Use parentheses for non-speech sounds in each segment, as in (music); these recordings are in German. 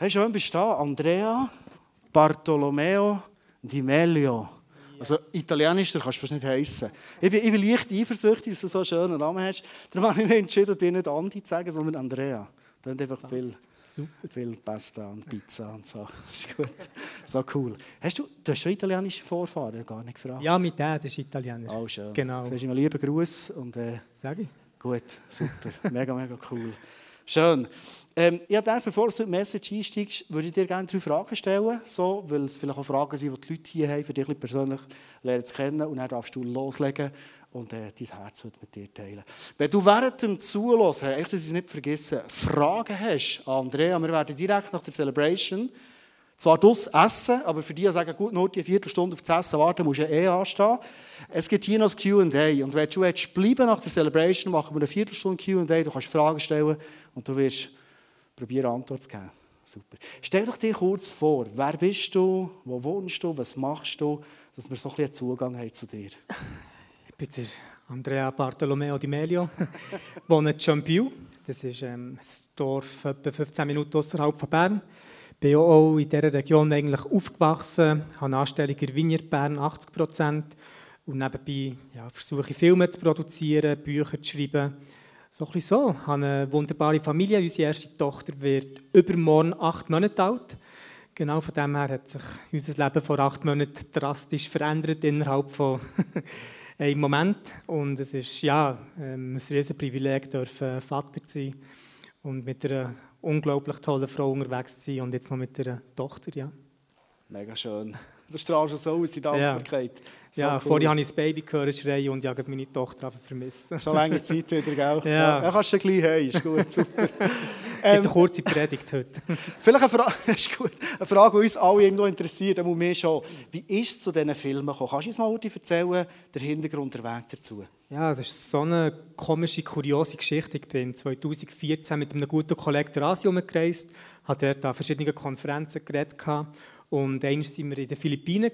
Hey, schön bist du da. Andrea Bartolomeo Di Melio. Also italienisch kannst du fast nicht heißen. Ich bin, ich bin leicht eifersüchtig, dass du so einen schönen Namen hast. Darum habe ich mich entschieden, dir nicht Andi zu sagen, sondern Andrea. Da einfach viel, Super. viel Pasta und Pizza und so. Das (laughs) ist gut. So cool. Hast du, du hast schon italienische Vorfahren, gar nicht gefragt? Ja, mit Dad ist italienisch. Oh, schön. Genau. Das ist einen lieben Gruß. Und, äh, Sag ich. Gut, super. mega, mega cool. (laughs) Schön. Ähm, dann, bevor du in die Message einsteigst, würde ich dir gerne drei Fragen stellen, so, weil es vielleicht auch Fragen sind, die die Leute hier haben, für dich persönlich lernen zu kennen. Und dann darfst du loslegen und äh, dein Herz mit dir teilen. Wenn du während dem Zuhören, echt, dass ich es nicht vergessen, Fragen hast an Andrea, wir werden direkt nach der Celebration zwar das Essen, aber für die, die sagen, gut, nur die Viertelstunde auf das Essen warten, musst du ja eh anstehen. Es gibt hier noch das Q&A. Und wenn du jetzt bleiben nach der Celebration, machen wir eine Viertelstunde Q&A. Du kannst Fragen stellen und du wirst probieren, Antwort zu geben. Super. Stell doch dir kurz vor, wer bist du, wo wohnst du, was machst du, dass wir so ein bisschen Zugang haben zu dir. Ich bin der Andrea Bartolomeo Di Melio, (laughs) wohne in Champiou. Das ist ähm, ein Dorf etwa 15 Minuten außerhalb von Bern bin auch in dieser Region eigentlich aufgewachsen, habe eine Anstellung in Vineyard Bern, 80 Prozent. Und nebenbei ja, versuche ich Filme zu produzieren, Bücher zu schreiben. So ein so. Ich habe eine wunderbare Familie. Unsere erste Tochter wird übermorgen acht Monate alt. Genau von dem her hat sich unser Leben vor acht Monaten drastisch verändert innerhalb von (laughs) einem Moment. Und es ist ja ähm, ein riesiges Privileg, Vater zu sein und mit einer unglaublich tolle Frau unterwegs zu sein und jetzt noch mit der Tochter, ja. Mega schön. Du strahlst schon so aus, die Dankbarkeit. Ja, ja cool. vorher habe ich das Baby gehört schreien und ich habe meine Tochter vermisst. Schon lange Zeit wieder, gell? (laughs) Ja. ja kannst du gleich haben, ist gut, super. (laughs) ähm, eine kurze Predigt heute. (laughs) Vielleicht eine Frage, ist gut. eine Frage, die uns alle irgendwo interessiert, aber mir schon. Wie ist es zu diesen Filmen gekommen? Kannst du uns mal erzählen, der Hintergrund, der Weg dazu? Ja, es ist so eine komische, kuriose Geschichte. Ich bin 2014 mit einem guten Kollegen der Asien umgereist, habe dort an verschiedenen Konferenzen geredet und einmal waren wir in den Philippinen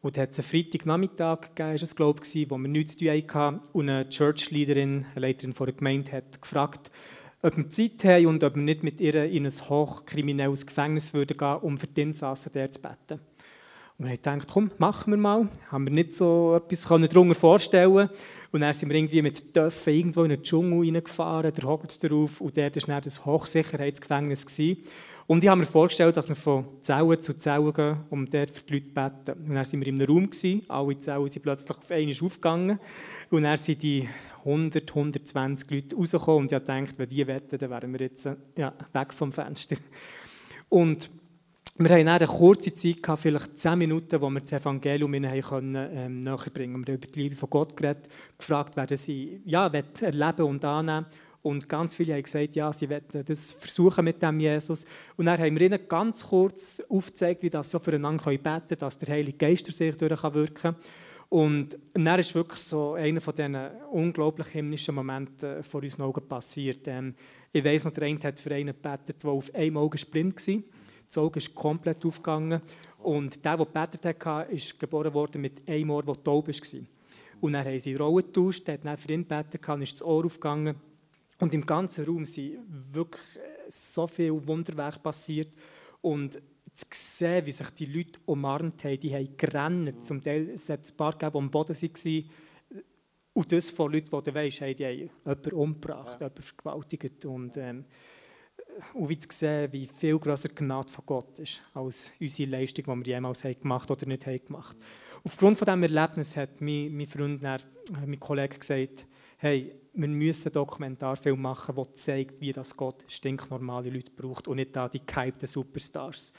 und da hat es einen Freitagnachmittag gegeben, es, glaube ich, wo wir nichts zu tun hatten und eine Church-Leaderin, eine Leiterin von der Gemeinde, hat gefragt, ob wir Zeit haben und ob wir nicht mit ihr in ein hochkriminelles Gefängnis würden gehen, um für die Insassen dort zu beten. Und wir haben gedacht, komm, machen wir mal. Haben wir nicht so etwas darunter vorstellen Und dann sind wir irgendwie mit Töpfen irgendwo in den Dschungel reingefahren, der hockt drauf und dort war dann das Hochsicherheitsgefängnis. Gewesen. Und ich habe mir vorgestellt, dass wir von Zelle zu Zelle gehen, um dort für die Leute zu beten. Und dann waren wir in einem Raum, gewesen, alle Zellen sind plötzlich auf einmal aufgegangen. Und dann sind die 100, 120 Leute rausgekommen und ich dachte, wenn die wetten, dann wären wir jetzt ja, weg vom Fenster. Und wir hatten eine kurze Zeit, vielleicht zehn Minuten, wo wir das Evangelium ihnen können, ähm, näher bringen konnten. Wir haben über die Liebe von Gott geredet, gefragt, wer sie ja, erleben und annehmen Und ganz viele haben gesagt, ja, sie wollen das versuchen mit dem Jesus. Und dann haben wir ihnen ganz kurz aufgezeigt, wie das so füreinander beten können, dass der Heilige Geist sich durch wirken kann. Und dann ist wirklich so einer von diesen unglaublich himmlischen Momenten vor unseren Augen passiert. Ähm, ich weiss noch, der eine hat für einen gebetet, der auf einem Auge blind war. Das Auge ist komplett aufgegangen. Und der, der gebetet hat, ist geboren worden mit einem Ohr, das taub war. Und dann haben sie Rollen getauscht, der hat dann für ihn gebetet, und ist das Ohr aufgegangen. Und im ganzen Raum sind wirklich äh, so viele Wunderwerke passiert. Und zu sehen, wie sich die Leute umarmt haben, die haben gerannt. Zum Teil es hat ein paar gegeben, die am Boden waren. Und das von Leuten, die du weißt, haben die jemanden umgebracht, ja. jemanden vergewaltigt. Und, ähm, und wie zu sehen, wie viel größer Gnade von Gott ist, als unsere Leistung, die wir jemals haben gemacht oder nicht haben gemacht. Aufgrund von diesem Erlebnis hat mein, mein Freund, dann, äh, mein Kollege gesagt, hey, wir müssen einen Dokumentarfilm machen, der zeigt, wie das Gott stinknormale Leute braucht und nicht da die gehypten Superstars.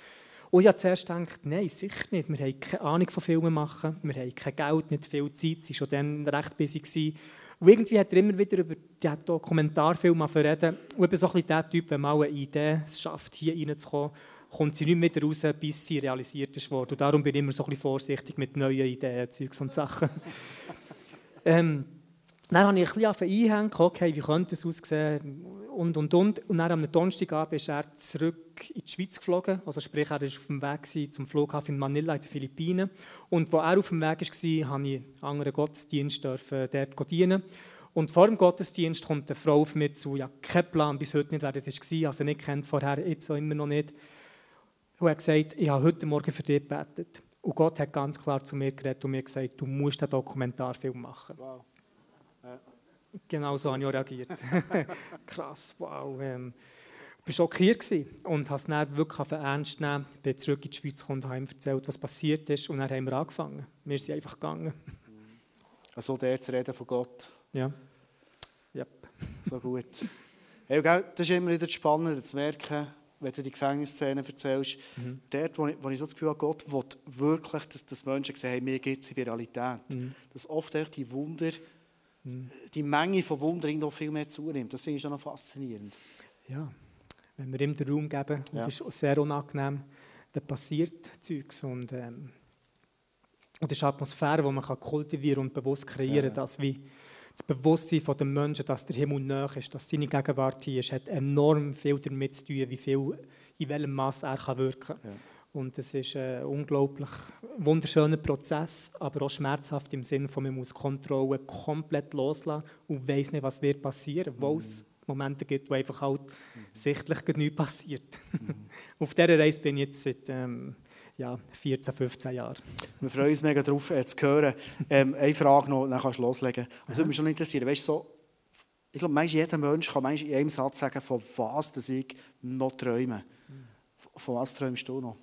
Und ich habe zuerst gedacht, nein, sicher nicht. Wir haben keine Ahnung von Filmen machen, wir haben kein Geld, nicht viel Zeit, sie war schon dann recht busy. Und irgendwie hat er immer wieder über diesen Dokumentarfilm reden. Und ich bin so ein bisschen der Typ, wenn man eine Idee schafft, hier reinzukommen, kommt sie nicht mehr raus, bis sie realisiert ist worden. Und darum bin ich immer so ein bisschen vorsichtig mit neuen Ideen, Zeugs und Sachen. (laughs) ähm, dann habe ich ein bisschen einhängen, okay, wie könnte es aussehen und, und, und. Und dann am Donnerstagabend ist er zurück in die Schweiz geflogen, also sprich, er war auf dem Weg zum Flughafen in Manila in den Philippinen. Und als er auf dem Weg war, durfte ich einen anderen Gottesdienst dort dienen. Und vor dem Gottesdienst kommt eine Frau auf mich zu, ja, kein Plan, bis heute nicht, wer das war, also nicht kennt vorher, jetzt auch immer noch nicht. Und er hat gesagt, ich habe heute Morgen für dich gebetet. Und Gott hat ganz klar zu mir geredet und mir gesagt, du musst einen Dokumentarfilm machen. Wow. Ja. Genau so habe ich auch reagiert. (laughs) Krass, wow. Ähm, ich war schockiert und habe es dann wirklich ernst genommen. Ich bin zurück in die Schweiz gekommen und habe ihm erzählt, was passiert ist. Und dann haben wir angefangen. Wir sind einfach gegangen. Also der zu reden von Gott. Ja. So gut. Hey, das ist immer wieder spannend zu merken, wenn du die Gefängnisszene erzählst. Mhm. Dort, wo ich, wo ich so das Gefühl habe, Gott will wirklich, dass, dass Menschen sehen, hey, mir gibt es in Realität. Mhm. Dass oft die Wunder, mhm. die Menge von Wundern noch viel mehr zunimmt. Das finde ich schon noch faszinierend. Ja, wenn wir ihm den Raum geben, und ja. das ist sehr unangenehm, dann passiert Zeugs. Und, ähm, und das ist eine Atmosphäre, die man kultivieren und bewusst kreieren kann, ja. dass wie das Bewusstsein der Menschen, dass der Himmel nahe ist, dass seine Gegenwart hier ist, hat enorm viel damit zu tun, wie viel, in welchem Maß er kann wirken kann. Ja. Und es ist ein unglaublich wunderschöner Prozess, aber auch schmerzhaft im Sinne von, man muss Kontrolle komplett loslassen und weiß nicht, was wird passieren, mhm. wo es Momente gibt, wo einfach halt mhm. sichtlich nichts passiert. Mhm. (laughs) Auf dieser Reise bin ich jetzt seit ähm, ja, 14, 15 Jahren. Wir freuen uns mega darauf, äh, zu hören. Ähm, eine Frage noch, dann kannst du loslegen. Das würde mich schon interessieren. Weißt, so, ich glaube, jeder Mensch kann in einem Satz sagen, von was dass ich noch träume. Von was träumst du noch?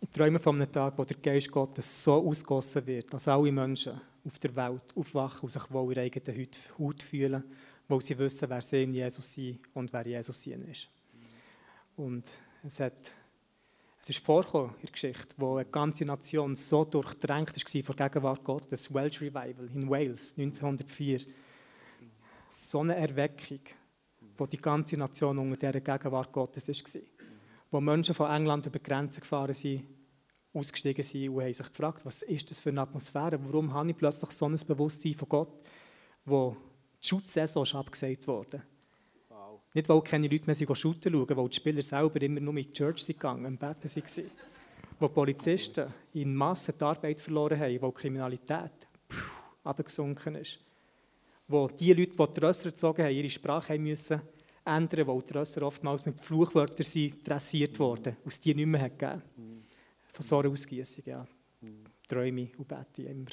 Ich träume von einem Tag, wo der Geist Gottes so ausgossen wird, dass alle Menschen auf der Welt aufwachen und sich wohl in eigenen Haut fühlen, weil sie wissen, wer sie in Jesus sind und wer Jesus in ist. Und es hat es ist vorgekommen in der Geschichte, wo eine ganze Nation so durchdrängt war von der Gegenwart Gottes, das Welsh Revival in Wales 1904. So eine Erweckung, wo die ganze Nation unter dieser Gegenwart Gottes war. Wo Menschen von England über Grenzen gefahren sind, ausgestiegen sind und haben sich gefragt, was ist das für eine Atmosphäre? Warum habe ich plötzlich so ein Bewusstsein von Gott, wo die Schutzsaison ist abgesagt wurde? Nicht, weil keine Leute mehr shooten schauen, weil die Spieler selber immer nur in die Church sind gegangen, im Bett waren. Wo Polizisten in Massen die Arbeit verloren haben, wo Kriminalität abgesunken ist. Wo die Leute, die die Rösser gezogen haben, ihre Sprache haben müssen ändern, weil die Rösser oftmals mit Fluchwörtern sind dressiert wurden, aus die nicht mehr gegeben Von so einer Ausgießung, ja. Träume und bete immer.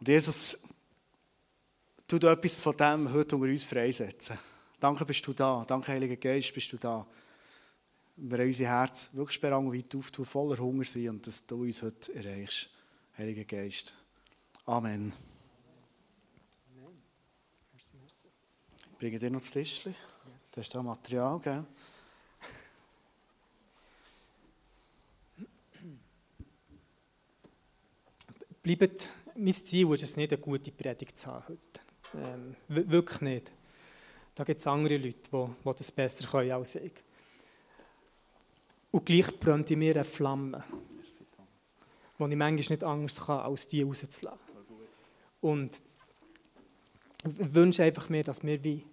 Und Jesus tu du etwas von dem heute unter uns freisetzen. Danke, bist du da. Danke, Heiliger Geist, bist du da. Wir haben unser Herz wirklich weit auftun, voller Hunger sind und dass du uns heute erreichst. Heiliger Geist. Amen. Amen. Ich bringe dir noch das Tischchen. Yes. Das ist da Material, gell? Bleibt, mein Ziel ist es nicht, eine gute Predigt zu haben heute. Ähm, wirklich nicht. Da gibt es andere Leute, die, die das besser können als ich. Und gleich brennt in mir eine Flamme, wo ich manchmal nicht anders kann, als die rauszulassen. Und ich wünsche einfach mir, dass wir wie,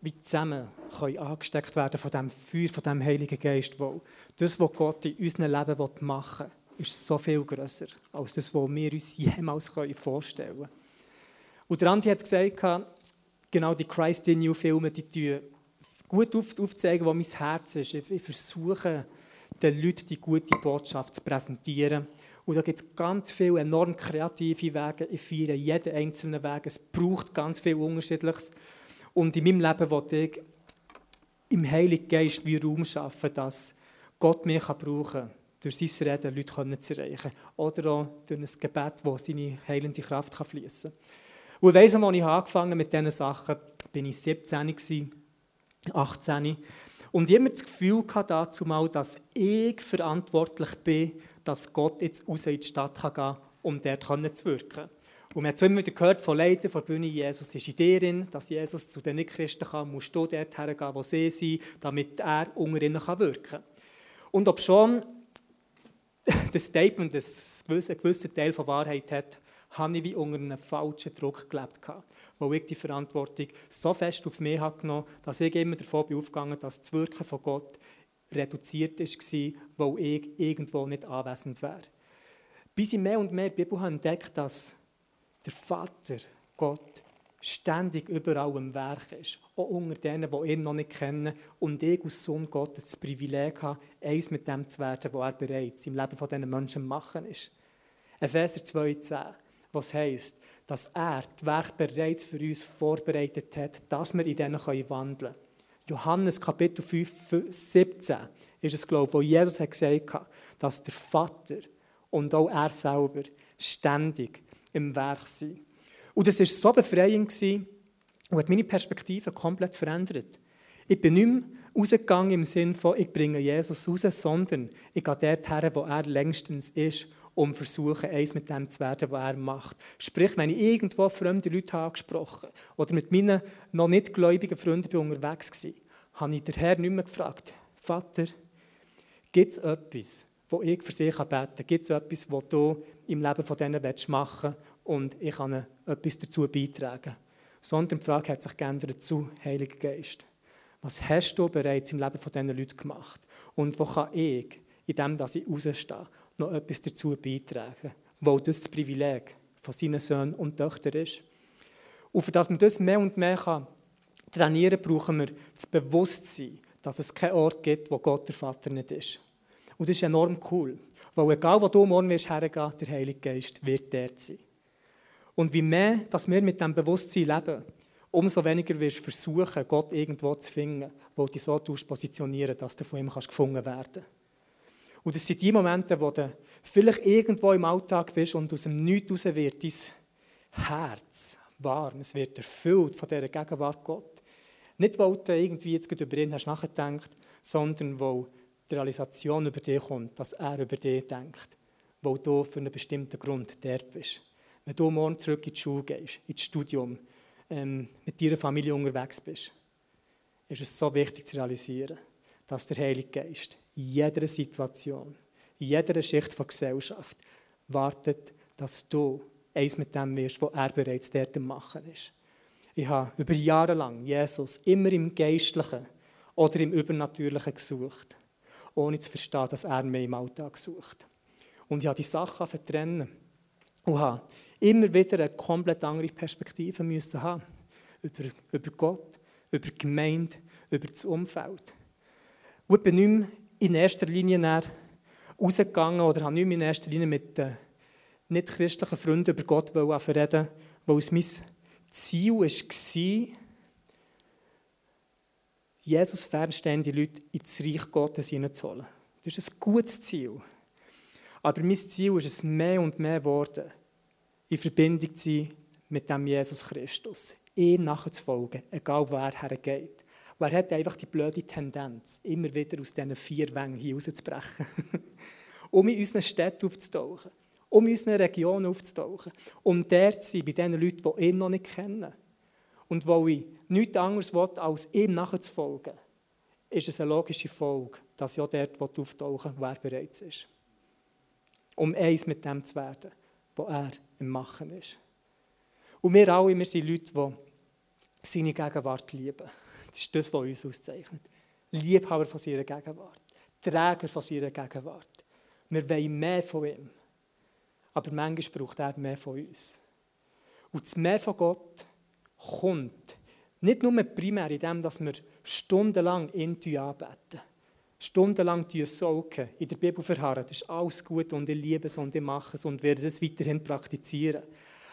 wie zusammen können angesteckt werden von dem Feuer, von dem Heiligen Geist, wo das, was Gott in unserem Leben machen will, ist so viel grösser als das, was wir uns jemals vorstellen können. Und der Andi hat gesagt, genau die Christ in You Filme, die tun gut aufzeigen, wo mein Herz ist. Ich, ich versuche, den Leuten die gute Botschaft zu präsentieren. Und da gibt es ganz viele enorm kreative Wege. Ich feiere jeden einzelnen Weg. Es braucht ganz viel Unterschiedliches. Und in meinem Leben wollte ich im Heiligen Geist wie Raum schaffen, dass Gott mich brauchen kann, durch sein Reden Leute zu erreichen. Oder auch durch ein Gebet, das seine heilende Kraft fließen kann. Und weiss, als ich angefangen mit diesen Sachen, bin ich 17, 18. Und ich hatte das Gefühl dazu mal, dass ich verantwortlich bin, dass Gott jetzt raus in die Stadt gehen kann, um dort zu wirken. Und man hat so immer wieder gehört von Leuten von der Bühne, Jesus ist in dir, dass Jesus zu den Nichtchristen kann, musst du dort hergehen, wo sie sind, damit er unter ihnen wirken kann. Und ob schon (laughs) das Statement ein gewisser Teil von Wahrheit hat, habe ich wie unter einem falschen Druck gelebt, wo ich die Verantwortung so fest auf mich habe genommen dass ich immer davon bin aufgegangen dass das Wirken von Gott reduziert war, weil ich irgendwo nicht anwesend wäre. Bis ich mehr und mehr die Bibel habe entdeckt dass der Vater, Gott, ständig überall im Werk ist, auch unter denen, die ihn noch nicht kennen und ich als Sohn Gottes das Privileg habe, eins mit dem zu werden, was er bereits im Leben dieser Menschen machen ist. Epheser 2,10, was heisst, dass er das Werk bereits für uns vorbereitet hat, dass wir in denen wandeln können. Johannes Kapitel 5, 17 ist es, glaube ich, wo Jesus hat gesagt hat, dass der Vater und auch er selber ständig im Werk sind. Und das war so befreiend und hat meine Perspektive komplett verändert. Ich bin nicht mehr rausgegangen im Sinne von, ich bringe Jesus raus, sondern ich gehe dort her, wo er längstens ist, um versuchen, eins mit dem zu werden, was er macht. Sprich, wenn ich irgendwo fremde Leute angesprochen oder mit meinen noch nicht gläubigen Freunden unterwegs war, habe ich den Herrn nicht mehr gefragt, Vater, gibt es etwas, wo ich für sie beten kann? Gibt es etwas, was du im Leben von denen machen willst und ich kann etwas dazu beitragen? Sondern die Frage hat sich geändert zu Heiliger Geist. Was hast du bereits im Leben von diesen Leuten gemacht? Und wo kann ich, in dem, dass ich rausstehe, noch etwas dazu beitragen? Weil das das Privileg von seinen Söhnen und Töchtern ist. Und für das man das mehr und mehr kann trainieren kann, brauchen wir das Bewusstsein, dass es keinen Ort gibt, wo Gott der Vater nicht ist. Und das ist enorm cool. Weil egal, wo du morgen wirst hergehen, der Heilige Geist wird dort sein. Und wie mehr, dass wir mit diesem Bewusstsein leben, umso weniger wirst du versuchen, Gott irgendwo zu finden, wo du dich so positionieren dass du von ihm gefunden werden kannst. Und das sind die Momente, wo du vielleicht irgendwo im Alltag bist und aus dem Nichts raus wird dein Herz warm, es wird erfüllt von dieser Gegenwart Gott. Nicht, weil du irgendwie jetzt über ihn hast nachgedacht, sondern weil die Realisation über dich kommt, dass er über dich denkt, weil du für einen bestimmten Grund dort bist. Wenn du morgen zurück in die Schule gehst, ins Studium, ähm, mit deiner Familie unterwegs bist, ist es so wichtig zu realisieren, dass der Heilige Geist in jeder Situation, in jeder Schicht der Gesellschaft wartet, dass du eins mit dem wirst, was er bereits dort am Machen ist. Ich habe über Jahre lang Jesus immer im Geistlichen oder im Übernatürlichen gesucht, ohne zu verstehen, dass er mich im Alltag sucht. Und ich habe die Sachen vertrennen und habe immer wieder eine komplett andere Perspektive müssen haben. Über, über Gott, über die Gemeinde, über das Umfeld. Und ich bin nicht mehr in erster Linie rausgegangen oder habe nicht mehr in erster Linie mit den nicht-christlichen Freunden über Gott reden weil es mein Ziel war, Jesus fernstehende Leute ins Reich Gottes hineinzuholen. Das ist ein gutes Ziel. Aber mein Ziel ist es mehr und mehr geworden, in Verbindung zu sein mit dem Jesus Christus. Ihm nachzufolgen, egal wo er hergeht. Er hat einfach die blöde Tendenz, immer wieder aus diesen vier Wängen hier rauszubrechen. (laughs) um in unseren Städten aufzutauchen, um in unseren Regionen aufzutauchen, um dort zu sein, bei den Leuten, die ihn noch nicht kennen. Und weil ich nichts anderes will, als ihm nachzufolgen, ist es eine logische Folge, dass auch dort auftauchen will, wo er bereits ist. Um eins mit dem zu werden, was er im Machen ist. Und wir alle, wir sind Leute, die seine Gegenwart lieben. Das ist das, was uns auszeichnet. Liebhaber von seiner Gegenwart. Träger von seiner Gegenwart. Wir wollen mehr von ihm. Aber manchmal braucht er mehr von uns. Und das Mehr von Gott kommt nicht nur primär in dem, dass wir stundenlang ihn anbeten. Stundenlang saugen, in der Bibel verharren. Das ist alles gut und ich liebe es und ich mache es und werde es weiterhin praktizieren.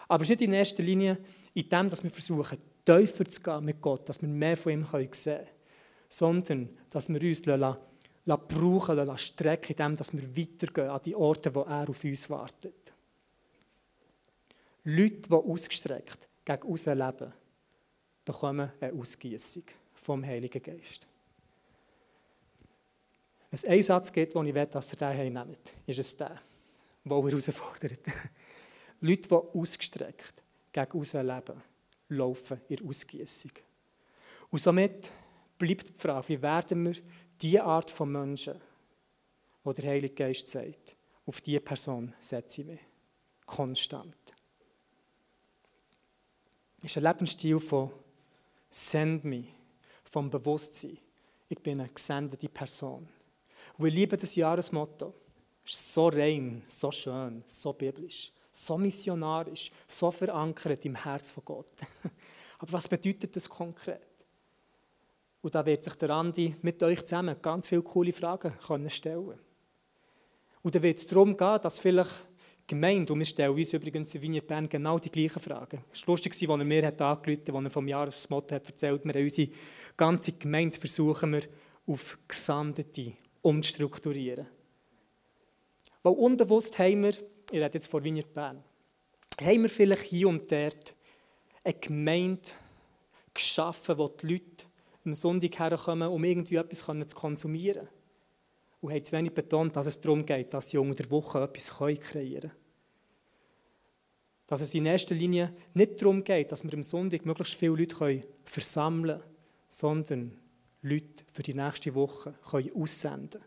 Aber es ist nicht in erster Linie in dem, dass wir versuchen, tiefer zu gehen mit Gott, dass wir mehr von ihm sehen können, sondern dass wir uns brauchen lassen, strecken, in dem, dass wir weitergehen an die Orte, wo er auf uns wartet. Leute, die ausgestreckt gegen außen leben, bekommen eine Ausgießung vom Heiligen Geist. Wenn es einen Satz gibt, den ich will, dass ihr den nehmt, ist es der, der herausfordert. (laughs) Leute, die ausgestreckt gegen außen leben, laufen in Ausgießung. Und somit bleibt die Frage, wie werden wir diese Art von Menschen, die der Heilige Geist sagt, auf diese Person setze ich mich. Konstant. Es ist ein Lebensstil von Send me, vom Bewusstsein. Ich bin eine gesendete Person. Und ich liebe das Jahresmotto. Es ist so rein, so schön, so biblisch. So missionarisch, so verankert im Herz von Gott. (laughs) Aber was bedeutet das konkret? Und da wird sich der Andi mit euch zusammen ganz viele coole Fragen können stellen Und da wird es darum gehen, dass vielleicht Gemeinde, und wir stellen uns übrigens in Wiener Bern genau die gleichen Fragen. Es war lustig, als er mir hat angerufen hat, als er vom Jahresmotto hat erzählt hat, wir unsere ganze Gemeinde versuchen wir auf Gesandete umzustrukturieren. Weil unbewusst haben wir, ich rede jetzt von Wiener Bern, haben wir vielleicht hier und dort eine Gemeinde geschaffen, wo die Leute am Sonntag herkommen, um irgendwie etwas zu konsumieren. Und haben zu wenig betont, dass es darum geht, dass sie unter der Woche etwas kreieren können. Dass es in erster Linie nicht darum geht, dass wir am Sonntag möglichst viele Leute versammeln können, sondern Leute für die nächste Woche aussenden können.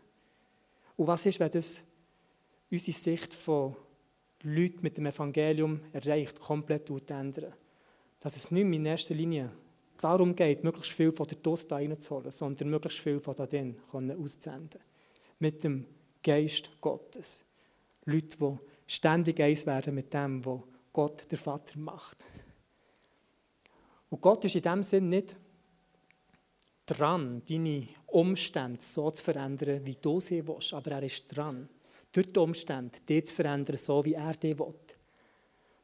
Und was ist, wenn das unsere Sicht von Leuten mit dem Evangelium erreicht, komplett ändern? Dass es nicht mehr in erster Linie darum geht, möglichst viel von der Dost reinzuholen, sondern möglichst viel von da drin auszusenden. Mit dem Geist Gottes. Leute, die ständig eins werden mit dem, was Gott, der Vater, macht. Und Gott ist in dem Sinn nicht dran, deine Umstände so zu verändern, wie du sie willst, aber er ist dran, durch die Umstände die zu verändern, so wie er die will.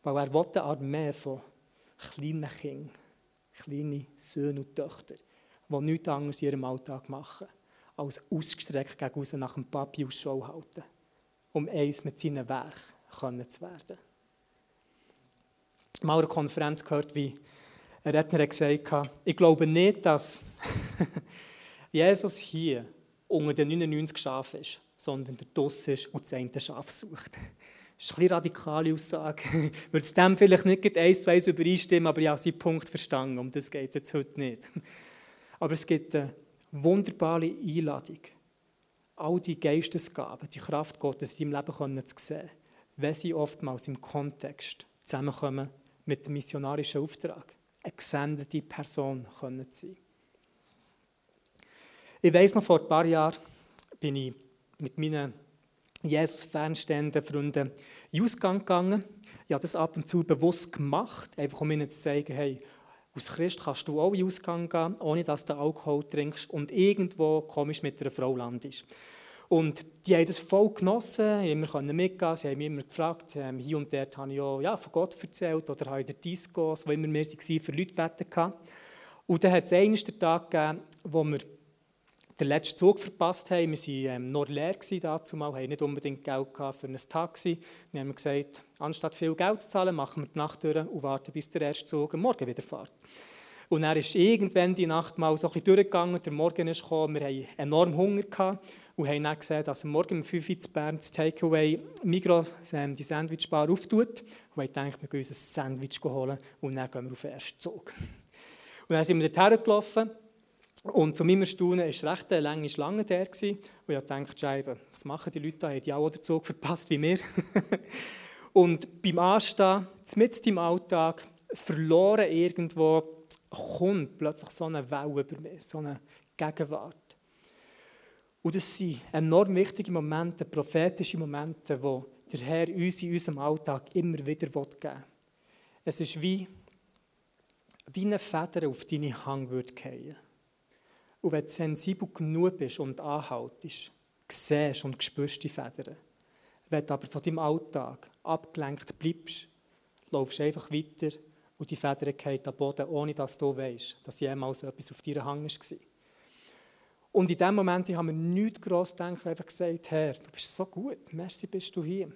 Weil er will eine Armee von kleinen Kindern kleine Söhne und Töchter, die nichts anderes in ihrem Alltag machen, als ausgestreckt gegen nach dem Papi Ausschau halten, um eins mit seinen Werken zu werden. Mal eine Konferenz gehört, wie ein Redner gesagt hat, ich glaube nicht, dass (laughs) Jesus hier unter den 99 Schafen ist, sondern der Doss ist und das eine Schaf sucht. Das ist eine radikale Aussage. Ich (laughs) würde es dem vielleicht nicht eins zu eins übereinstimmen, aber ich habe seinen Punkt verstanden. Um das geht es jetzt heute nicht. (laughs) Aber es gibt eine wunderbare Einladung, all die Geistesgaben, die Kraft Gottes in deinem Leben zu sehen, wenn sie oftmals im Kontext zusammenkommen mit dem missionarischen Auftrag, eine gesendete Person können sein. Ich weiß noch, vor ein paar Jahren bin ich mit meinen Jesus fernstehenden Freunden in Ausgang gegangen. Ich habe das ab und zu bewusst gemacht, einfach um ihnen zu zeigen, hey, als Christ kannst du auch in Ausgang gehen, ohne dass du Alkohol trinkst und irgendwo komisch mit einer Frau landest. Und die haben das voll genossen, immer mitgehen sie haben mich immer gefragt, ähm, hier und dort habe ich auch ja, von Gott erzählt oder habe in der Disco, wo immer wir waren, für Leute beten Und dann hat es einen Tag gegeben, wo wir den letzten Zug verpasst haben. Wir waren ähm, noch leer dazu mal, haben nicht unbedingt Geld für ein Taxi. Wir haben gesagt, anstatt viel Geld zu zahlen, machen wir die Nacht durch und warten, bis der erste Zug am Morgen wieder fährt. Und er ist irgendwann die Nacht mal so ein bisschen durchgegangen, der Morgen ist gekommen, wir hatten enorm Hunger gehabt und haben dann gesehen, dass am Morgen um 5 Uhr in Bern das Takeaway Migros ähm, die Sandwichbar auftut. Und ich dachte, wir gehen uns ein Sandwich holen und dann gehen wir auf den ersten Zug. Und dann sind wir dorthin gelaufen und zu meinem Erstaunen war es recht eine lange Schlange der. Und ich dachte, Scheibe, was machen die Leute da? Haben die auch den Zug verpasst wie wir? (laughs) und beim Anstehen, mitten im Alltag, verloren irgendwo, kommt plötzlich so eine Welle über mich, so eine Gegenwart. Und das sind enorm wichtige Momente, prophetische Momente, die der Herr uns in unserem Alltag immer wieder geben will. Es ist wie, wie eine Feder auf deine Hang würde fallen. Und wenn du sensibel genug bist und anhaltest, siehst und spürst die Federn. Wenn du aber von deinem Alltag abgelenkt bleibst, laufst du einfach weiter und die Federn fallen am Boden, ohne dass du weißt, dass jemals etwas auf deiner Hang war. Und in dem Moment haben wir nichts gross gedacht, einfach gesagt, Herr, du bist so gut, merci bist du hier.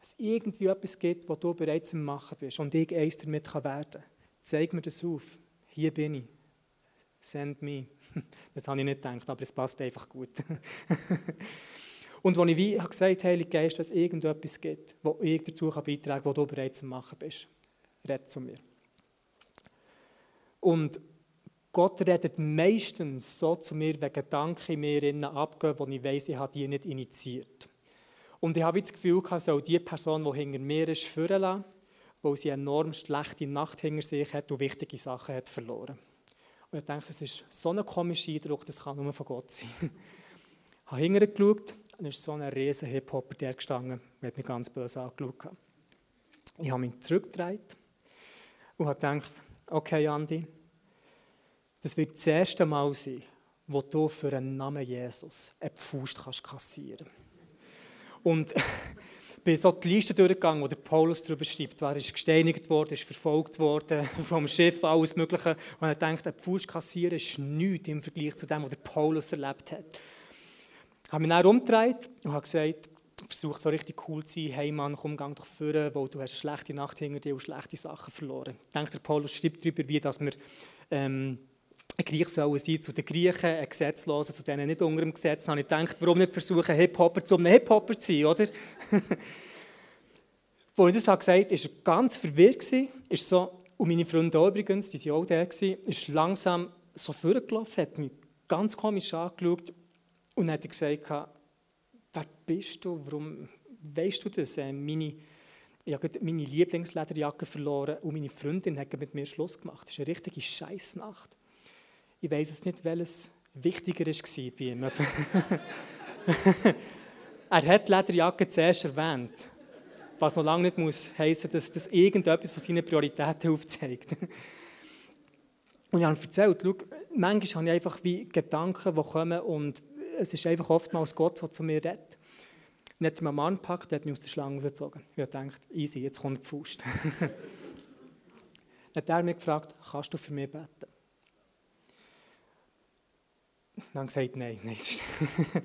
Dass es irgendwie etwas gibt, was du bereits am Machen bist und ich eins damit werden kann. Zeig mir das auf. Hier bin ich. Send me. (laughs) Das habe ich nicht gedacht, aber es passt einfach gut. (laughs) Und als ich wie gesagt habe, Heilige Geist, dass es irgendetwas gibt, wo ich dazu beitragen kann, wo du bereits am Machen bist, red zu mir. Und Gott redet meistens so zu mir, wenn Gedanken in mir abgehen, wo ich weiss, ich habe die nicht initiiert. Und ich habe das Gefühl, ich soll die Person, die hinter mir ist, führen lassen, weil sie eine enorm schlechte Nacht hinter sich hat und wichtige Sachen hat verloren. Und ich dachte, das ist so ein komischer Eindruck, das kann nur von Gott sein. (laughs) ich habe hinterher geschaut, und ist so ein riesen Hip-Hopper der gestanden, der hat mich ganz böse angeschaut. Ich habe mich zurückgedreht und habe gedacht, okay, Andi, das wird das erste Mal sein, wo du für einen Namen Jesus eine kannst kassieren Und (laughs) bin so die Liste durchgegangen, wo der Paulus darüber schreibt. Er ist gesteinigt worden, ist verfolgt worden, (laughs) vom Schiff, alles Mögliche. Und er denkt, ein kassieren ist nichts im Vergleich zu dem, was der Paulus erlebt hat. Ich habe mich dann umgedreht und habe gesagt, versucht so richtig cool zu sein, hey Mann, komm, geh doch führen, weil du hast eine schlechte Nacht hinter dir und schlechte Sachen verloren. Ich denke, der Paulus schreibt darüber, wie dass wir ähm, ein Griech sollen sein zu den Griechen, ein Gesetzloser zu denen nicht unter dem Gesetz. Da habe ich gedacht, warum nicht versuchen, Hip-Hopper zu einem Hip-Hopper zu sein, oder? (laughs) Als ich das gesagt habe, war er ganz verwirrt. Ist so, und meine Freunde übrigens, die waren auch da, ist langsam so vorgelaufen, hat mich ganz komisch angeschaut und hat gesagt, wer bist du, warum weißt du das? Äh, meine, ich habe meine Lieblingslederjacke verloren und meine Freundin hat mit mir Schluss gemacht. Das ist eine richtige Scheißnacht. Ich weiß jetzt nicht, welches wichtiger war bei ihm. (laughs) er hat Lederjacke zuerst erwähnt. Was noch lange nicht muss heißen, dass das irgendetwas von seinen Prioritäten (laughs) aufzeigt. Und ich habe ihm erzählt, schau, manchmal habe ich einfach wie Gedanken, die kommen und es ist einfach oftmals Gott, der zu mir redet. Dann hat er meinen Mann gepackt, der hat mich aus der Schlange rausgezogen. Ich habe gedacht, easy, jetzt kommt die Faust. (laughs) dann hat er mich gefragt, kannst du für mich beten? Dann gesagt, nein, nein. (laughs)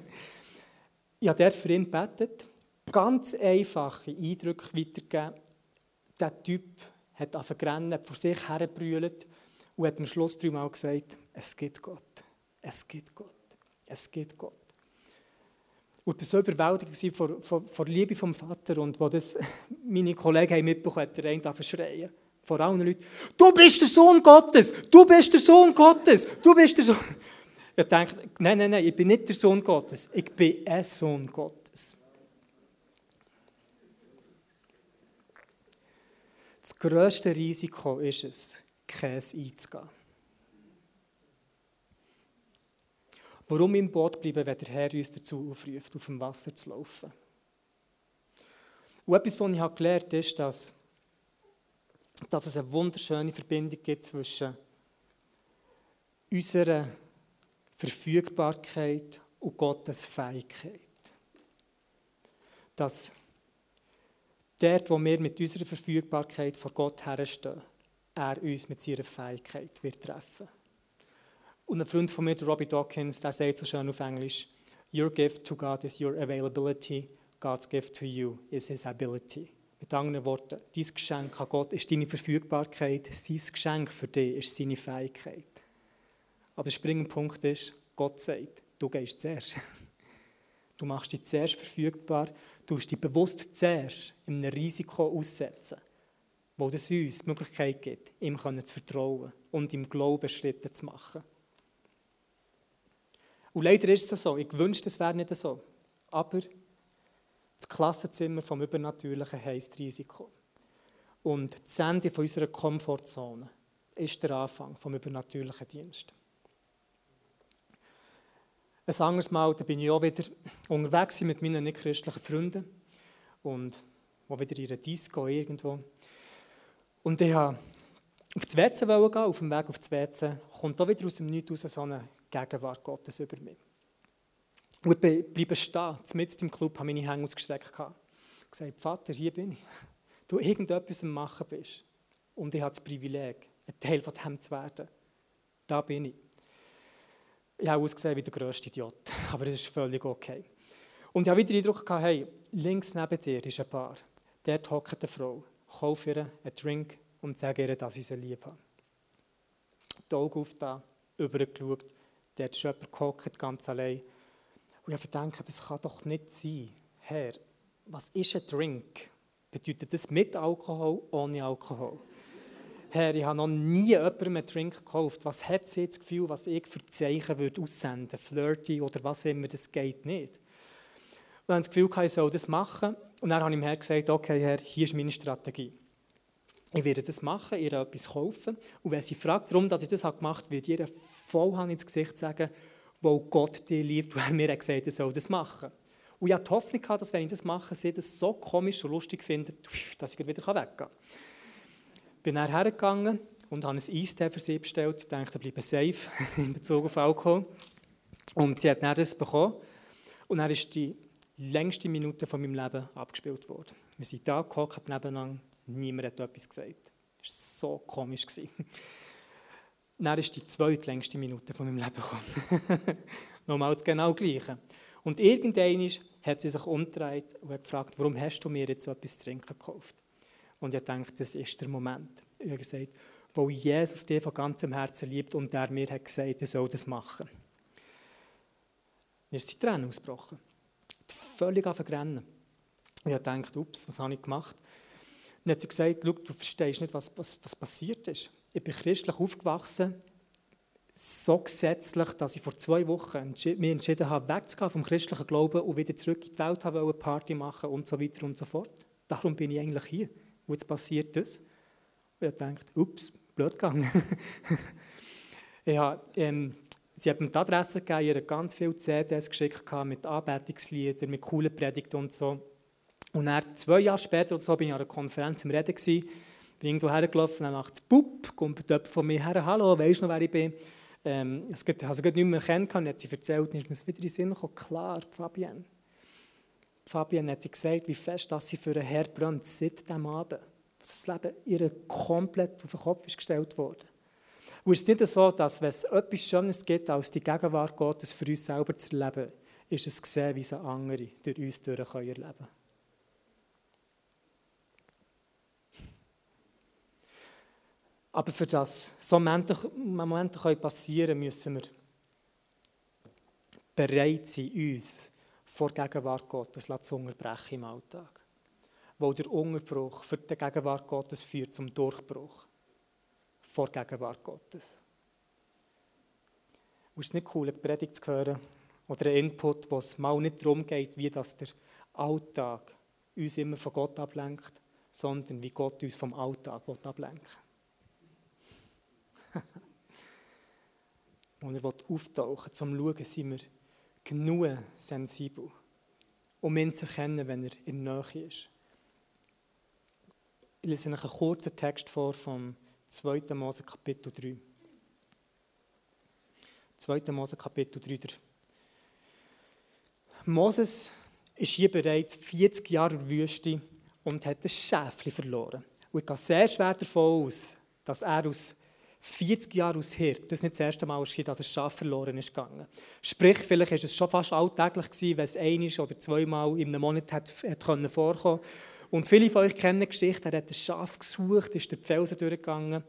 ich habe dort für ihn gebetet, ganz einfache Eindrücke weitergegeben. Der Typ hat angefangen vor sich hergebrüllt und hat am Schluss dreimal gesagt, es gibt Gott, es gibt Gott, es gibt Gott. Und ich war so überwältigt von, von, von Liebe vom Vater und wo das (laughs) meine Kollegen mitbekommen haben, hat der eine schreien. Vor allen Leuten, du bist der Sohn Gottes, du bist der Sohn Gottes, du bist der Sohn. Ich denke, nein, nein, nein, ich bin nicht der Sohn Gottes, ich bin ein Sohn Gottes. Das grösste Risiko ist es, Käse einzugehen. Warum im Boot bleiben, wenn der Herr uns dazu aufruft, auf dem Wasser zu laufen? Und etwas, was ich gelernt habe, ist, dass, dass es eine wunderschöne Verbindung gibt zwischen unserer Verfügbarkeit und Gottes Fähigkeit. Dass dort, wo wir mit unserer Verfügbarkeit vor Gott herstehen, er uns mit seiner Fähigkeit wird treffen. Und ein Freund von mir, Robbie Dawkins, der sagt so schön auf Englisch, Your gift to God is your availability, God's gift to you is his ability. Mit anderen Worten, dein Geschenk an Gott ist deine Verfügbarkeit, sein Geschenk für dich ist seine Fähigkeit. Aber der springende Punkt ist, Gott sagt, du gehst zuerst. (laughs) Du machst dich zuerst verfügbar, du musst dich bewusst zuerst einem Risiko aussetzen, wo es uns die Möglichkeit gibt, ihm zu vertrauen und im Glauben Schritte zu machen. Und leider ist es so, ich wünschte, es wäre nicht so, aber das Klassenzimmer vom Übernatürlichen heisst Risiko. Und das Ende unserer Komfortzone ist der Anfang vom übernatürlichen Dienst. Ein anderes Mal da bin ich auch wieder unterwegs mit meinen nicht-christlichen Freunden und wo wieder in einer Disco irgendwo. Und ich wollte auf das WC gehen, auf dem Weg auf das WC kommt da wieder aus dem Nichts raus so eine Gegenwart Gottes über mich. Und ich bleibe stehen, mitten im Club, habe meine Hände ausgestreckt. Ich habe gesagt, Vater, hier bin ich. (laughs) Du irgendetwas am Machen bist. Und ich habe das Privileg, ein Teil von dem zu werden. Da bin ich. Ich habe ausgesehen wie der grösste Idiot, (laughs) aber es ist völlig okay. Und ich habe wieder den Eindruck gehabt, hey, links neben dir ist ein Bar. Dort hockt eine Frau. Kauf ihr einen Drink und sage ihr, dass ich sie lieb habe. Die Augen auf da, übergeschaut. Dort ist jemand gehockt, ganz allein. Und ich gedacht, das kann doch nicht sein. Herr, was ist ein Drink? Bedeutet das mit Alkohol, ohne Alkohol? Herr, ich habe noch nie jemandem einen Drink gekauft. Was hat sie das Gefühl, was ich für Zeichen würde aussenden Flirty oder was auch immer, das geht nicht. Und dann das Gefühl, ich soll das machen. Und dann habe ich ihm Herr gesagt, okay, Herr, hier ist meine Strategie. Ich werde das machen, ihr etwas kaufen. Und wenn sie fragt, warum ich das gemacht habe, ich ihr voll ins Gesicht sagen, weil Gott dich liebt, (laughs) weil mir gesagt hat, er soll das machen. Und ich hatte die Hoffnung, dass wenn ich das mache, sie das so komisch und lustig finden, dass ich wieder weggehen kann. Ich bin dann hergegangen und habe ein Eistee für sie bestellt. Ich dachte, bleiben safe (laughs) in Bezug auf Alkohol. Und sie hat dann das bekommen. Und dann ist die längste Minute von meinem Leben abgespielt worden. Wir sind da gehockt nebeneinander, niemand hat etwas gesagt. Das war so komisch. (laughs) Dann ist die zweitlängste Minute von meinem Leben gekommen. (laughs) Nochmal das genau Gleiche. Und irgendwann hat sie sich umgedreht und hat gefragt, warum hast du mir jetzt so etwas zu trinken gekauft? Und ich dachte, das ist der Moment. Ich habe gesagt, weil Jesus dich von ganzem Herzen liebt und er mir hat gesagt, er soll das machen. Dann ist sie Tränen ausgebrochen. Völlig vergrennen. Und ich dachte, ups, was habe ich gemacht? Dann hat sie gesagt, du verstehst nicht, was, was, was passiert ist. Ich bin christlich aufgewachsen, so gesetzlich, dass ich vor zwei Wochen entschied, mich entschieden habe, wegzugehen vom christlichen Glauben und wieder zurück in die Welt habe, Party machen und so weiter und so fort. Darum bin ich eigentlich hier. Und jetzt passiert das. Und ich dachte, ups, blöd gegangen. (laughs) ja, ähm, sie hat mir die Adresse gegeben, ihr ganz viele CDs geschickt mit Anbetungsliedern, mit coolen Predigten und so. Und dann, zwei Jahre später oder so, bin ich an einer Konferenz im Reden gewesen, bin irgendwo hergelaufen, dann macht es Pup, kommt jemand von mir her, hallo, weisst du noch, wer ich bin? Ähm, ich habe sie nicht mehr kennen können, hat sie erzählt, dann ist mir wieder in den Sinn gekommen, klar, Fabienne. Fabienne hat sie gesagt, wie fest dass sie für einen Herr brennt seit diesem Abend. Das Leben ihr komplett auf den Kopf ist gestellt worden. Und es ist nicht so, dass wenn es etwas Schönes gibt, als die Gegenwart Gottes für uns selber zu erleben, ist es gesehen, wie so andere durch uns durch erleben können. Aber für das so Momente, Momente passieren können, müssen wir bereit sein, uns vor Gegenwart Gottes zu unterbrechen im Alltag. Weil der Unterbruch für die Gegenwart Gottes führt zum Durchbruch vor Gegenwart Gottes. Und es ist nicht cool, eine Predigt zu hören oder einen Input, wo es mal nicht darum geht, wie das der Alltag uns immer von Gott ablenkt, sondern wie Gott uns vom Alltag ablenkt. Und (laughs) er will auftauchen, zu schauen, sind wir genug sensibel, um ihn zu erkennen, wenn er in der Nähe ist. Ich lese euch einen kurzen Text vor vom 2. Mose Kapitel 3. 2. Mose Kapitel 3. Der Moses ist hier bereits 40 Jahre in der Wüste und hat ein Schäfchen verloren. Und ich gehe sehr schwer davon aus, dass er aus 40 Jahre als Hirt, das ist nicht das erste Mal, dass das Schaf verloren ist gegangen. Sprich, vielleicht war es schon fast alltäglich gewesen, wenn es ein oder zweimal in einem Monat hat, hat vorkommen Und viele von euch kennen die Geschichte, er hat das Schaf gesucht, ist durch die Felsen durchgegangen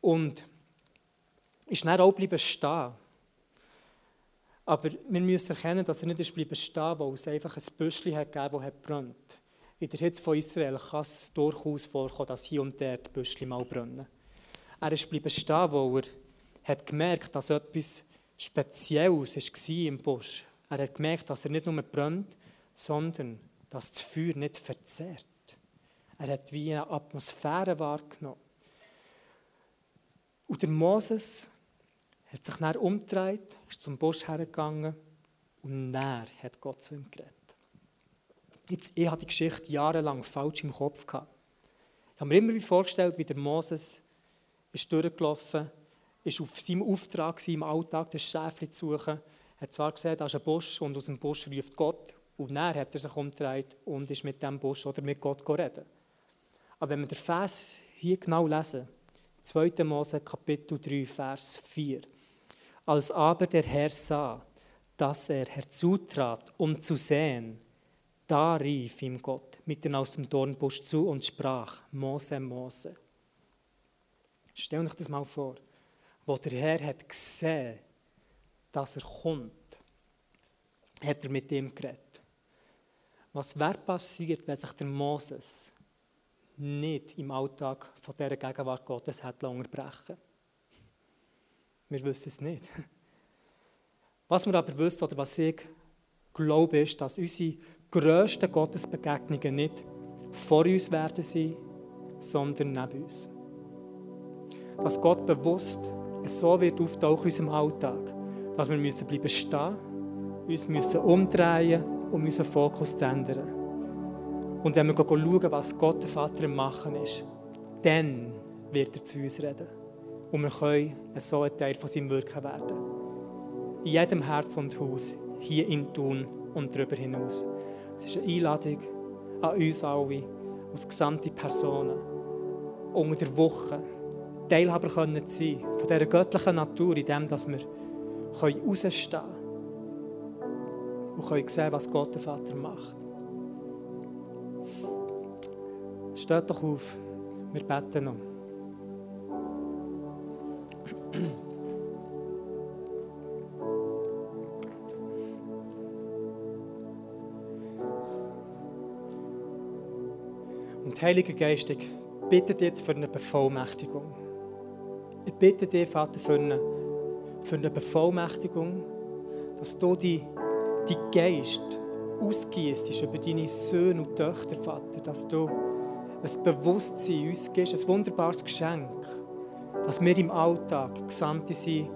und ist dann auch bleiben stehen. Aber wir müssen erkennen, dass er nicht ist bleiben stehen, weil es einfach ein Büschli hat gegeben, das brennt. In der Hitze von Israel kann es durchaus vorkommen, dass hier und dort Büschli mal brennen. Er ist bleiben stehen, weil er hat gemerkt, dass etwas Spezielles war im Busch. Er hat gemerkt, dass er nicht nur brennt, sondern dass das Feuer nicht verzehrt. Er hat wie eine Atmosphäre wahrgenommen. Und der Moses hat sich dann umgedreht, ist zum Busch hergegangen und dann hat Gott zu ihm geredet. Jetzt, ich hatte die Geschichte jahrelang falsch im Kopf. Gehabt. Ich habe mir immer vorgestellt, wie der Moses ist durchgelaufen, ist auf seinem Auftrag im Alltag, das Schäfchen zu suchen. Er hat zwar gesehen, da ist ein Busch und aus dem Busch ruft Gott. Und dann hat er sich umgedreht und ist mit dem Busch oder mit Gott reden. Aber wenn wir den Vers hier genau lesen, 2. Mose Kapitel 3, Vers 4. Als aber der Herr sah, dass er herzutrat, um zu sehen, da rief ihm Gott mitten aus dem Dornbusch zu und sprach, Mose, Mose. Stell euch das mal vor, wo der Herr hat gesehen, dass er kommt, hat er mit ihm geredet. Was wäre passiert, wenn sich der Moses nicht im Alltag von dieser Gegenwart Gottes hätte unterbrechen Wir wissen es nicht. Was wir aber wissen, oder was ich glaube, ist, dass unsere grössten Gottesbegegnungen nicht vor uns werden sein, sondern neben uns dass Gott bewusst so wird auftauchen in unserem Alltag, dass wir müssen bleiben stehen, uns müssen umdrehen um unseren Fokus zu ändern. Und wenn wir schauen, was Gott der Vater im Machen ist, dann wird er zu uns reden. Und wir können so ein Teil von seinem Wirken werden. In jedem Herz und Haus, hier in Thun und darüber hinaus. Es ist eine Einladung an uns alle, als gesamte Personen, unter der Woche Teilhaber können sein von dieser göttlichen Natur, in dem, dass wir rausstehen können und können sehen, was Gott der Vater macht. Steht doch auf, wir beten noch. Und Heiliger Geist, ich bitte jetzt für eine Bevollmächtigung. Ich bitte dich, Vater, für eine, für eine Bevollmächtigung, dass du die, die Geist ausgießt über deine Söhne und Töchter, Vater, dass du ein Bewusstsein uns gibst, ein wunderbares Geschenk, dass wir im Alltag Gesandte sind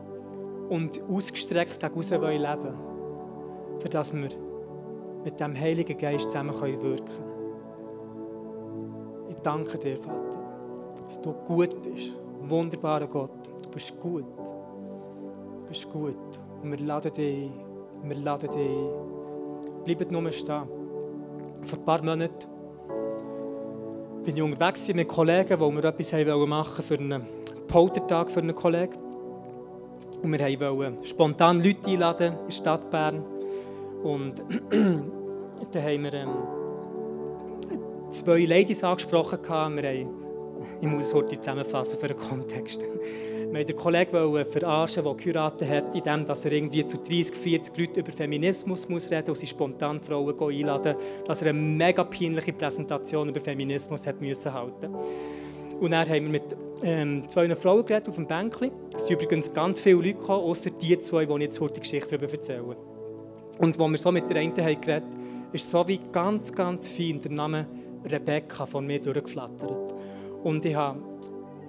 und ausgestreckt gegen leben wollen, für dass wir mit dem Heiligen Geist zusammen wirken können. Ich danke dir, Vater, dass du gut bist wunderbarer Gott, du bist gut. Du bist gut. Und wir laden dich ein. Wir laden dich ein. Nur stehen. Vor ein paar Monaten bin ich unterwegs mit Kollegen, wo wir etwas machen wollten für einen Poltertag für einen Kollegen. Und wir wollten spontan Leute einladen in der Stadt Bern. Und (clears throat) dann haben wir ähm, zwei Ladies angesprochen. Wir haben ich muss es heute zusammenfassen für den Kontext. Wir den Kollegen verarschen, der geheiratet hat, indem er irgendwie zu 30, 40 Leuten über Feminismus muss reden muss und sie spontan Frauen einladen dass er eine mega peinliche Präsentation über Feminismus hat müssen halten Und dann haben wir mit ähm, zwei Frauen geredet auf dem Bänkchen. Es sind übrigens ganz viele Leute gekommen, außer die zwei, die ich jetzt heute die Geschichte darüber erzählen. Und als wir so mit der einen haben geredet ist so wie ganz, ganz fein der Name Rebecca von mir durchgeflattert. Und ich habe,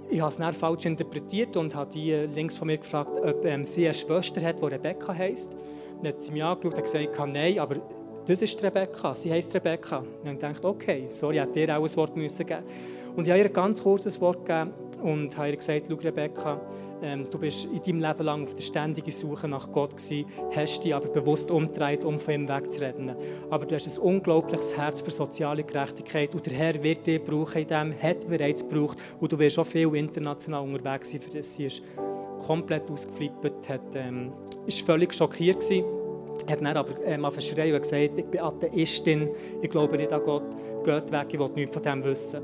ich habe es dann falsch interpretiert und habe die links von mir gefragt, ob ähm, sie eine Schwester hat, die Rebecca heisst. Dann hat sie mich angeschaut und gesagt, nein, aber das ist Rebecca, sie heisst Rebecca. Und ich dachte, okay, sorry, ich hätte dir auch ein Wort müssen geben Und ich habe ihr ein ganz kurzes Wort gegeben und habe ihr gesagt, schau Rebecca, ähm, du bist in deinem Leben lang auf der ständigen Suche nach Gott gewesen, hast dich aber bewusst umgedreht, um von ihm wegzurennen. Aber du hast ein unglaubliches Herz für soziale Gerechtigkeit und der Herr wird dich brauchen in dem, hat bereits gebraucht und du wirst auch viel international unterwegs sein, für das sie ist komplett ausgeflippt, hat, ähm, ist völlig schockiert gewesen hat dann aber ähm, verschrien und gesagt, ich bin Atheistin, ich glaube nicht an Gott, geht weg, ich will nichts von dem wissen.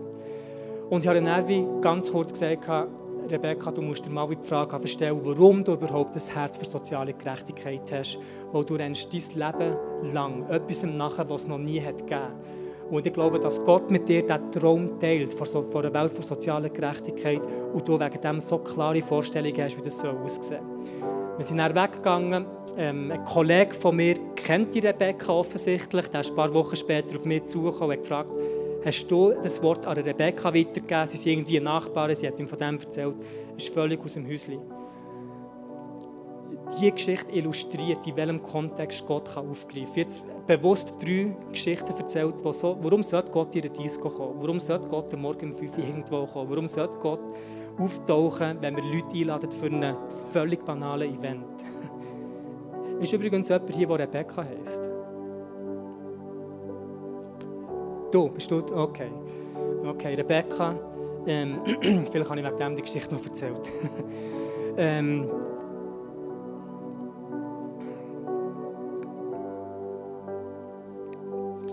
Und ich habe dann wie ganz kurz gesagt, Rebecca, du musst dir mal die Frage stellen, warum du überhaupt ein Herz für soziale Gerechtigkeit hast. Weil du rennst dein Leben lang etwas nachher, was es noch nie hat gegeben Und ich glaube, dass Gott mit dir diesen Traum teilt von, so, einer Welt von sozialer Gerechtigkeit und du wegen dem so klare Vorstellungen hast, wie das so aussehen soll. Wir sind dann weggegangen. Ähm, ein Kollege von mir kennt die Rebecca offensichtlich. Der ist ein paar Wochen später auf mich zugekommen und hat gefragt, hast du das Wort an Rebecca weitergegeben. Sie sind irgendwie Nachbarn, sie hat ihm von dem erzählt. ist völlig aus dem Häuschen. Diese Geschichte illustriert, in welchem Kontext Gott aufgreifen kann. Jetzt bewusst drei Geschichten erzählt, wo so, warum sollte Gott in eine Disco kommen? Warum sollte Gott am Morgen um 5 Uhr irgendwo kommen? Warum sollte Gott auftauchen, wenn wir Leute einladen für ein völlig banales Event? (laughs) ist übrigens jemand hier, der Rebecca heisst. Du, bist du? Okay. Okay, Rebecca. Ähm, (clears throat) vielleicht habe ich wegen dem die Geschichte noch erzählt. (laughs) ähm,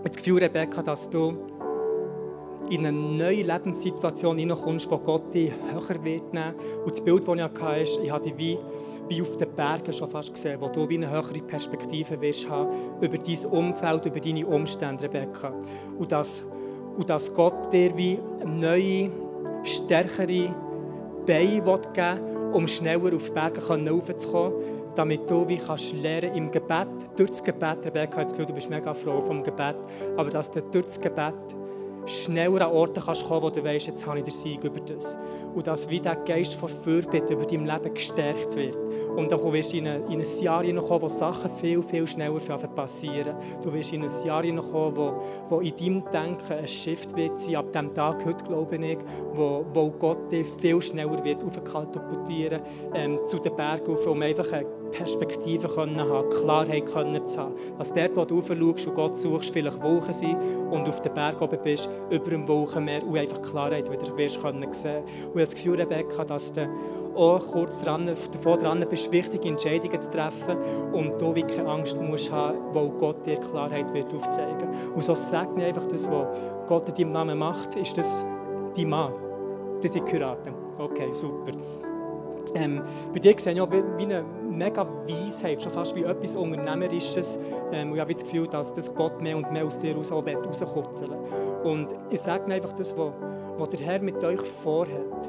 das Gefühl, Rebecca, dass du in eine neue Lebenssituation hineinkommst, wo Gott dich höher wird. Und das Bild, das ich hatte, ist, ich habe dich wie wie auf den Bergen schon fast gesehen, wo du wie eine höhere Perspektive wirst haben über dein Umfeld, über deine Umstände, Rebecca. Und dass, und dass Gott dir wie neue, stärkere Beine geben will, um schneller auf die Berge raufzukommen, damit du wie kannst lernen im Gebet, durch das Gebet, Rebecca, ich das Gefühl, du bist mega froh vom Gebet, aber dass du durch das Gebet schneller an Orte kannst kommen, wo du weißt, jetzt habe ich den Sieg über das. Und dass wie der Geist von Fürbitte über dein Leben gestärkt wird. Und dann wirst du in, in ein Jahr hineinkommen, wo Sachen viel, viel schneller passieren. Du wirst in ein Jahr hineinkommen, wo, wo in deinem Denken ein Shift wird sein, ab dem Tag heute, glaube ich, wo, wo Gott dich viel schneller wird aufkatapultieren ähm, zu den Bergen, um einfach eine Perspektive können haben, Klarheit können zu haben. Dass dort, wo du raufschaust und Gott suchst, vielleicht Wolken sind und auf den Berg oben bist, über dem Wolkenmeer und einfach Klarheit wieder wirst können sehen. Und ich habe das Gefühl, Rebecca, dass du auch kurz dran, davor dran bist, wichtige Entscheidungen zu treffen und du wirklich keine Angst musst haben, weil Gott dir Klarheit wird aufzeigen. Und so mir einfach das, was Gott in deinem Namen macht, ist das dein Mann. Das sind Kuraten. Okay, super. Ähm, bei dir sehe ich auch wie eine mega Weisheit, schon fast wie etwas Unternehmerisches. Ähm, ich habe das Gefühl, dass das Gott mehr und mehr aus dir raus rauskutzeln Und ich sage einfach das, was, was der Herr mit euch vorhat.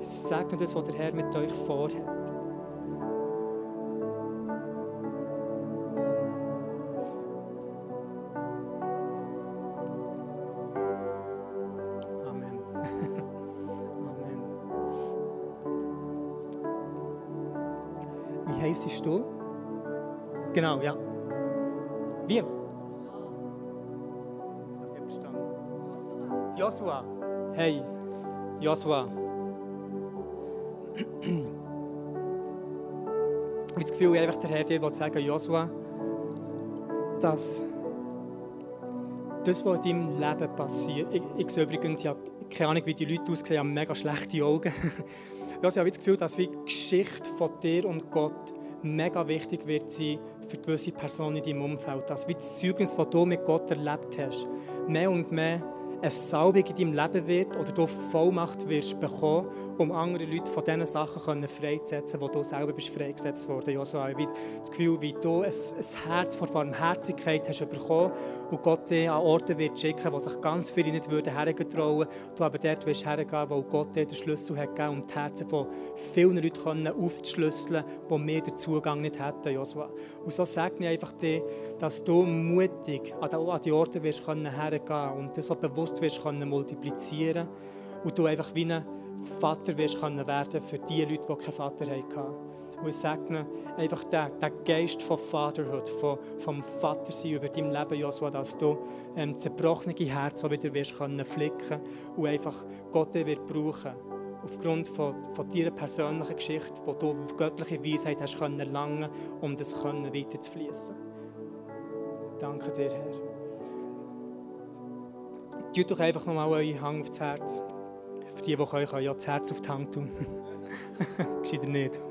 Ich sage das, was der Herr mit euch vorhat. Heißest du? Genau, ja. Wie? Joshua. Hey, Joshua. Ich habe das Gefühl, einfach der Herr dir will sagen, Joshua, dass das, was in deinem Leben passiert, ich, ich sehe übrigens, ich habe keine Ahnung, wie die Leute aussehen, ich habe mega schlechte Augen. (laughs) Joshua, ich habe das Gefühl, dass die Geschichte von dir und Gott mega wichtig wird sein für gewisse Personen in deinem Umfeld. Dass wie das Zeugnis, das du mit Gott erlebt hast, mehr und mehr eine Salbung in deinem Leben wird oder du Vollmacht wirst bekommen, um andere Leute von diesen Sachen freizusetzen, wo du selber bist freigesetzt worden. Joshua, ich habe das Gefühl, wie du ein, ein Herz vor Barmherzigkeit hast bekommen und Gott dich an Orte wird schicken, wo sich ganz viele nicht würden hergetrauen. Du aber dort wirst hergehen, wo Gott dir den Schlüssel hat gegeben, um die Herzen von vielen Leuten aufzuschlüsseln, die wir den Zugang nicht hätten, Joshua. Und so sage ich einfach dir, dass du mutig an die Orte wirst hergehen und das so bewusst wirst multiplizieren und du einfach wie eine Vater wirst können werden für die Leute, die keinen Vater hatten. Und ich ihnen einfach den, den Geist von Fatherhood, von, vom Vatersein über dein Leben, Joshua, dass du ähm, zerbrochene Herz auch wieder wirst können flicken und einfach Gott wird brauchen aufgrund von, von deiner persönlichen Geschichte, wo du göttliche Weisheit hast können erlangen, um das können weiter zu fließen. Danke dir, Herr. Tut doch einfach nochmal euren Hang aufs Herz. Für die, die können, können ja das Herz auf die Hand tun. (laughs) Gescheiter nicht. (laughs)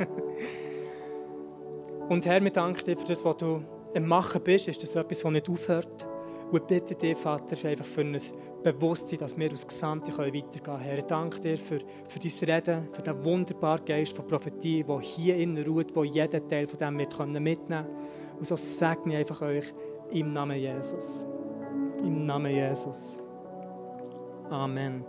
Und Herr, wir danken dir für das, was du am Machen bist. Ist das etwas, das nicht aufhört? Und ich bitte dich, Vater, einfach für ein Bewusstsein, dass wir aus Gesamte weitergehen können. Herr, ich danke dir für, für dein Reden, für den wunderbaren Geist von Prophetie, der hier innen ruht, wo jeder Teil von dem wir mitnehmen können. Und so segne ich einfach euch im Namen Jesus. Im Namen Jesus. Amen.